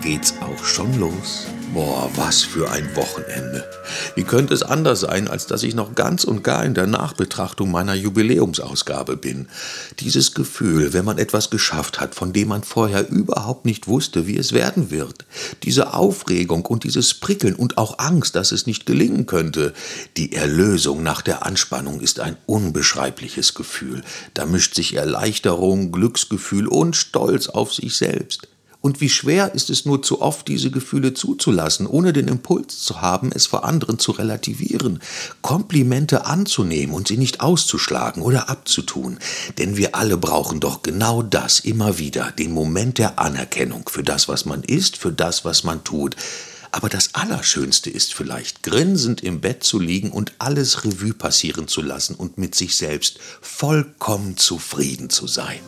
geht's auch schon los. Boah, was für ein Wochenende. Wie könnte es anders sein, als dass ich noch ganz und gar in der Nachbetrachtung meiner Jubiläumsausgabe bin? Dieses Gefühl, wenn man etwas geschafft hat, von dem man vorher überhaupt nicht wusste, wie es werden wird. Diese Aufregung und dieses Prickeln und auch Angst, dass es nicht gelingen könnte. Die Erlösung nach der Anspannung ist ein unbeschreibliches Gefühl. Da mischt sich Erleichterung, Glücksgefühl und Stolz auf sich selbst. Und wie schwer ist es nur zu oft, diese Gefühle zuzulassen, ohne den Impuls zu haben, es vor anderen zu relativieren, Komplimente anzunehmen und sie nicht auszuschlagen oder abzutun. Denn wir alle brauchen doch genau das immer wieder, den Moment der Anerkennung für das, was man ist, für das, was man tut. Aber das Allerschönste ist vielleicht, grinsend im Bett zu liegen und alles Revue passieren zu lassen und mit sich selbst vollkommen zufrieden zu sein.